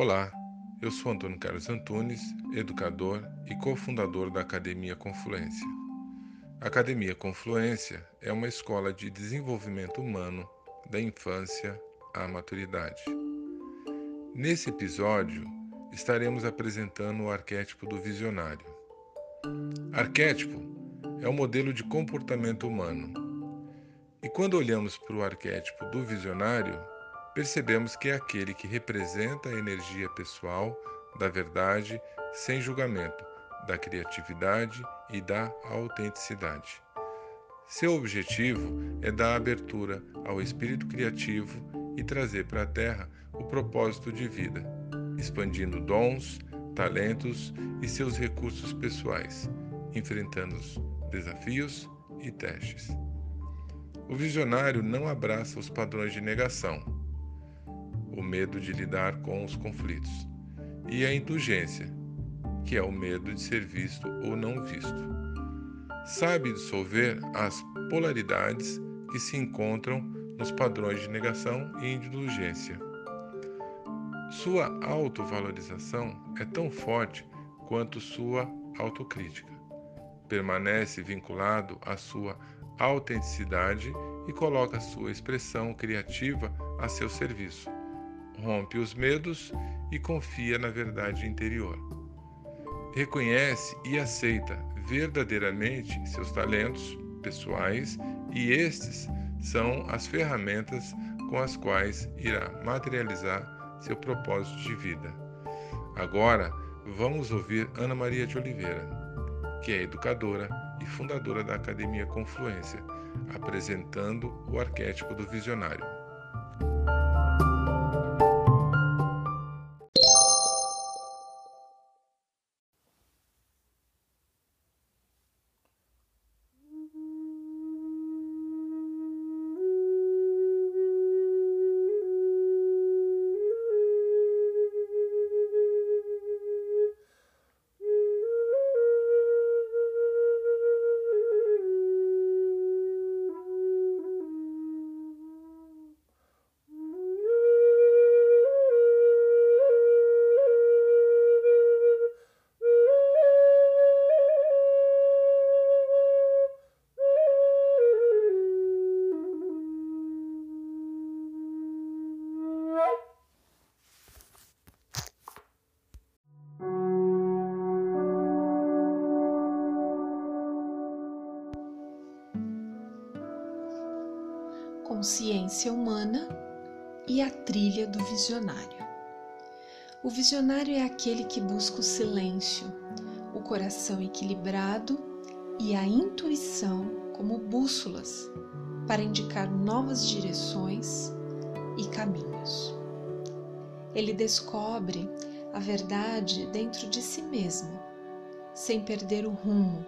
Olá, eu sou Antônio Carlos Antunes, educador e cofundador da Academia Confluência. A Academia Confluência é uma escola de desenvolvimento humano da infância à maturidade. Nesse episódio, estaremos apresentando o arquétipo do visionário. Arquétipo é o um modelo de comportamento humano. E quando olhamos para o arquétipo do visionário, percebemos que é aquele que representa a energia pessoal da verdade sem julgamento, da criatividade e da autenticidade. Seu objetivo é dar abertura ao espírito criativo e trazer para a Terra o propósito de vida, expandindo dons, talentos e seus recursos pessoais, enfrentando desafios e testes. O visionário não abraça os padrões de negação, o medo de lidar com os conflitos, e a indulgência, que é o medo de ser visto ou não visto. Sabe dissolver as polaridades que se encontram nos padrões de negação e indulgência. Sua autovalorização é tão forte quanto sua autocrítica. Permanece vinculado à sua autenticidade e coloca sua expressão criativa a seu serviço rompe os medos e confia na verdade interior. Reconhece e aceita verdadeiramente seus talentos pessoais e estes são as ferramentas com as quais irá materializar seu propósito de vida. Agora, vamos ouvir Ana Maria de Oliveira, que é educadora e fundadora da Academia Confluência, apresentando o arquétipo do visionário. Consciência humana e a trilha do visionário. O visionário é aquele que busca o silêncio, o coração equilibrado e a intuição como bússolas para indicar novas direções e caminhos. Ele descobre a verdade dentro de si mesmo, sem perder o rumo.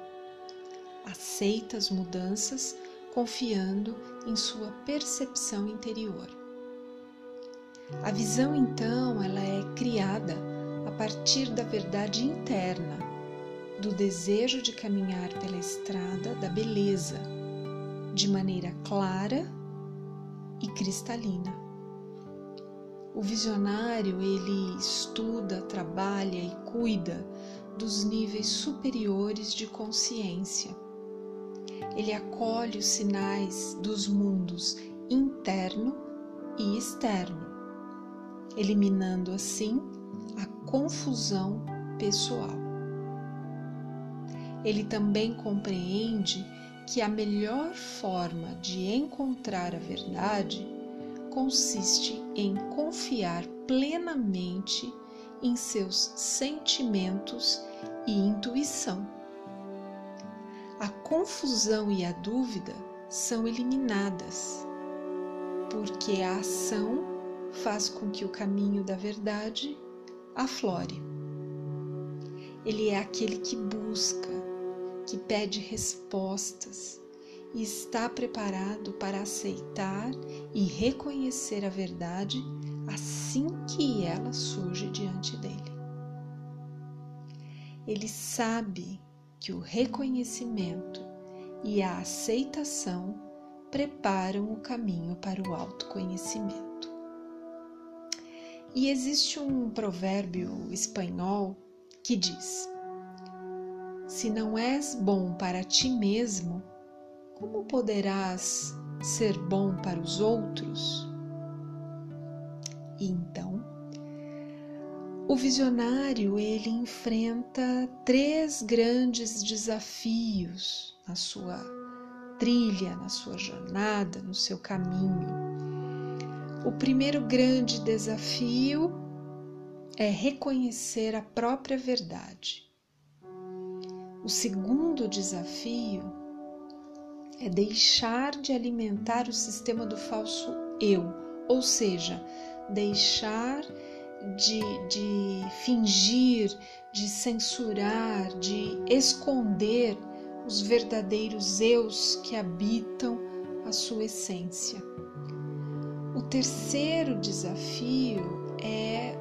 Aceita as mudanças confiando em sua percepção interior. A visão, então, ela é criada a partir da verdade interna, do desejo de caminhar pela estrada da beleza, de maneira clara e cristalina. O visionário, ele estuda, trabalha e cuida dos níveis superiores de consciência ele acolhe os sinais dos mundos interno e externo, eliminando assim a confusão pessoal. Ele também compreende que a melhor forma de encontrar a verdade consiste em confiar plenamente em seus sentimentos e intuição a confusão e a dúvida são eliminadas, porque a ação faz com que o caminho da verdade aflore. Ele é aquele que busca, que pede respostas e está preparado para aceitar e reconhecer a verdade assim que ela surge diante dele. Ele sabe que o reconhecimento e a aceitação preparam o caminho para o autoconhecimento. E existe um provérbio espanhol que diz: Se não és bom para ti mesmo, como poderás ser bom para os outros? E então, o visionário ele enfrenta três grandes desafios na sua trilha, na sua jornada, no seu caminho. O primeiro grande desafio é reconhecer a própria verdade. O segundo desafio é deixar de alimentar o sistema do falso eu, ou seja, deixar de, de fingir, de censurar, de esconder os verdadeiros eus que habitam a sua essência. O terceiro desafio é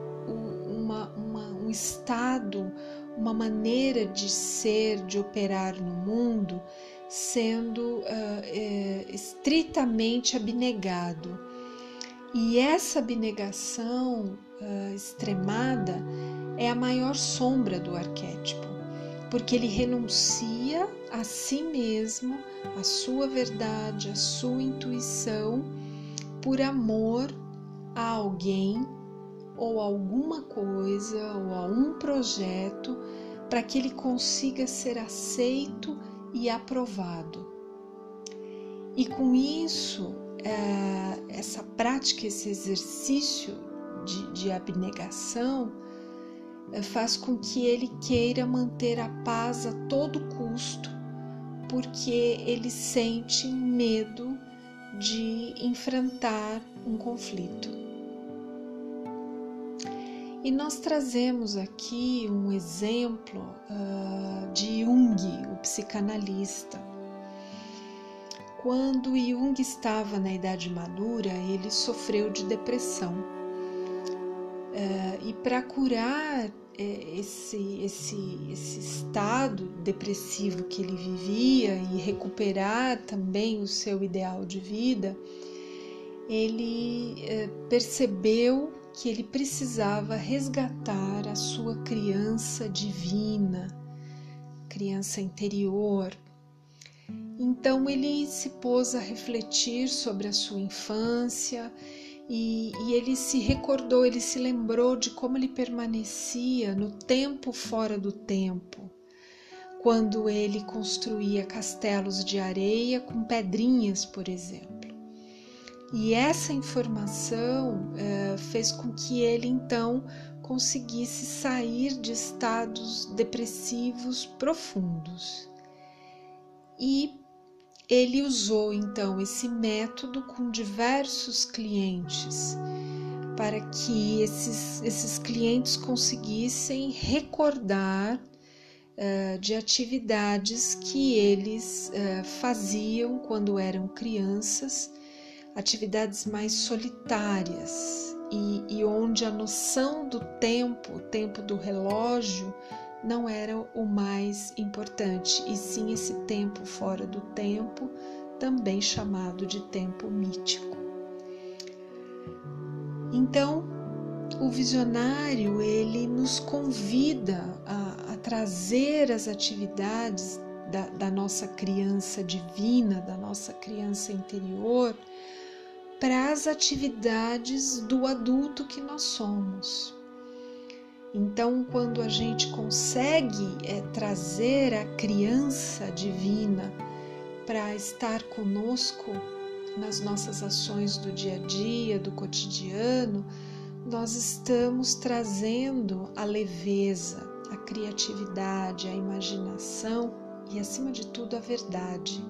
uma, uma, um estado, uma maneira de ser, de operar no mundo, sendo uh, é, estritamente abnegado. E essa abnegação uh, extremada é a maior sombra do arquétipo, porque ele renuncia a si mesmo, a sua verdade, a sua intuição, por amor a alguém ou alguma coisa ou a um projeto para que ele consiga ser aceito e aprovado. E com isso, é, essa prática, esse exercício de, de abnegação, é, faz com que ele queira manter a paz a todo custo, porque ele sente medo de enfrentar um conflito. E nós trazemos aqui um exemplo uh, de Jung, o psicanalista. Quando Jung estava na idade madura, ele sofreu de depressão. Uh, e para curar uh, esse, esse, esse estado depressivo que ele vivia e recuperar também o seu ideal de vida, ele eh, percebeu que ele precisava resgatar a sua criança divina, criança interior. Então ele se pôs a refletir sobre a sua infância e, e, ele se recordou, ele se lembrou de como ele permanecia no tempo fora do tempo, quando ele construía castelos de areia com pedrinhas, por exemplo. E essa informação é, fez com que ele então conseguisse sair de estados depressivos profundos. E ele usou então esse método com diversos clientes para que esses, esses clientes conseguissem recordar uh, de atividades que eles uh, faziam quando eram crianças atividades mais solitárias. E, e onde a noção do tempo, o tempo do relógio, não era o mais importante, e sim esse tempo fora do tempo, também chamado de tempo mítico. Então, o visionário ele nos convida a, a trazer as atividades da, da nossa criança divina, da nossa criança interior, para as atividades do adulto que nós somos. Então, quando a gente consegue é, trazer a criança divina para estar conosco nas nossas ações do dia a dia, do cotidiano, nós estamos trazendo a leveza, a criatividade, a imaginação e, acima de tudo, a verdade.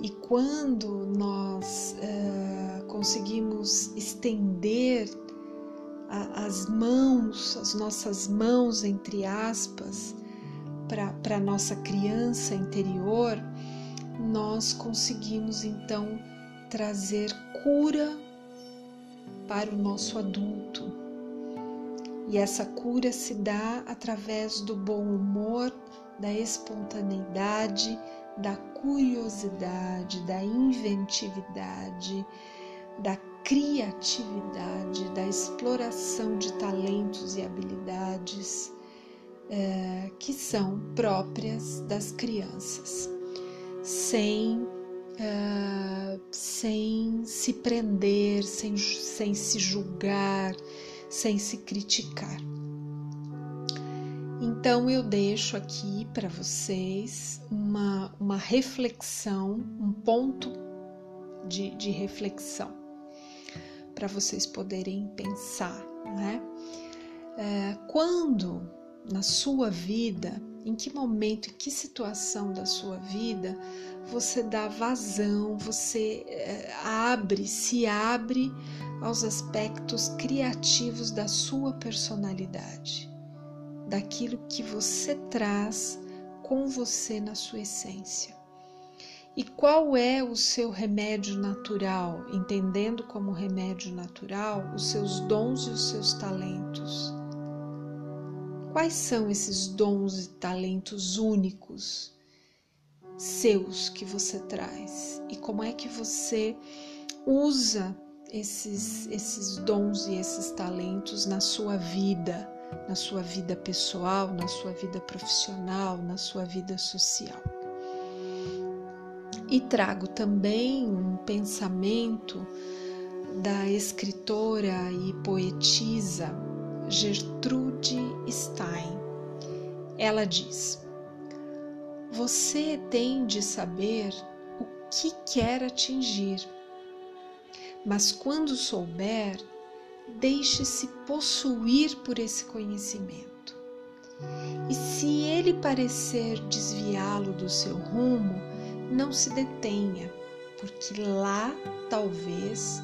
E quando nós uh, conseguimos estender a, as mãos, as nossas mãos, entre aspas, para a nossa criança interior, nós conseguimos então trazer cura para o nosso adulto. E essa cura se dá através do bom humor, da espontaneidade, da curiosidade, da inventividade, da criatividade, da exploração de talentos e habilidades é, que são próprias das crianças, sem, é, sem se prender, sem, sem se julgar, sem se criticar. Então eu deixo aqui para vocês uma, uma reflexão, um ponto de, de reflexão para vocês poderem pensar, né? É, quando na sua vida, em que momento, em que situação da sua vida você dá vazão, você é, abre, se abre aos aspectos criativos da sua personalidade, daquilo que você traz com você na sua essência. E qual é o seu remédio natural, entendendo como remédio natural os seus dons e os seus talentos? Quais são esses dons e talentos únicos seus que você traz? E como é que você usa esses, esses dons e esses talentos na sua vida, na sua vida pessoal, na sua vida profissional, na sua vida social? E trago também um pensamento da escritora e poetisa Gertrude Stein. Ela diz: Você tem de saber o que quer atingir, mas quando souber, deixe-se possuir por esse conhecimento. E se ele parecer desviá-lo do seu rumo, não se detenha, porque lá talvez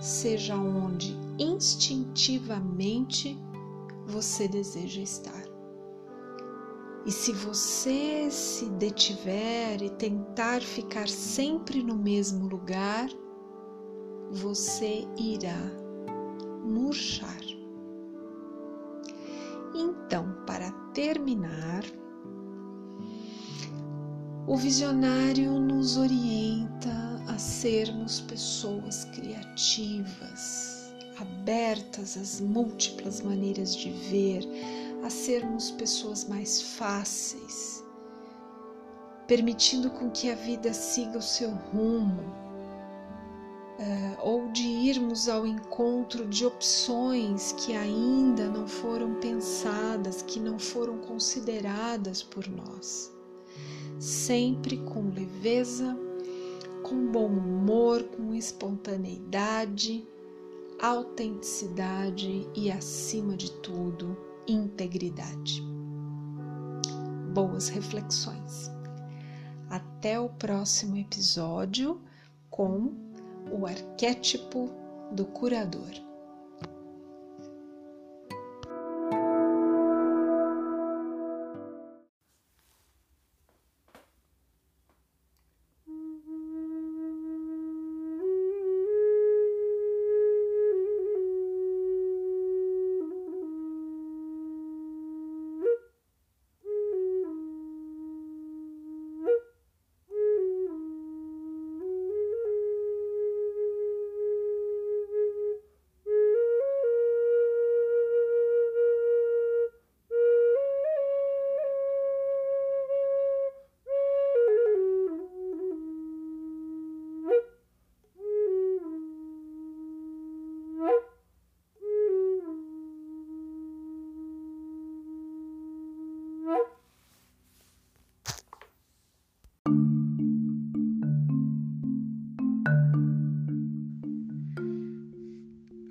seja onde instintivamente você deseja estar. E se você se detiver e tentar ficar sempre no mesmo lugar, você irá murchar. Então, para terminar, o visionário nos orienta a sermos pessoas criativas, abertas às múltiplas maneiras de ver, a sermos pessoas mais fáceis, permitindo com que a vida siga o seu rumo, uh, ou de irmos ao encontro de opções que ainda não foram pensadas, que não foram consideradas por nós sempre com leveza, com bom humor, com espontaneidade, autenticidade e, acima de tudo, integridade. Boas reflexões. Até o próximo episódio com o arquétipo do curador.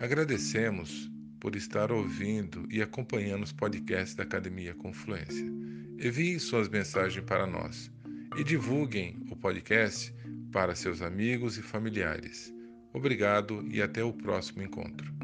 Agradecemos por estar ouvindo e acompanhando os podcasts da Academia Confluência. Enviem suas mensagens para nós e divulguem o podcast para seus amigos e familiares. Obrigado e até o próximo encontro.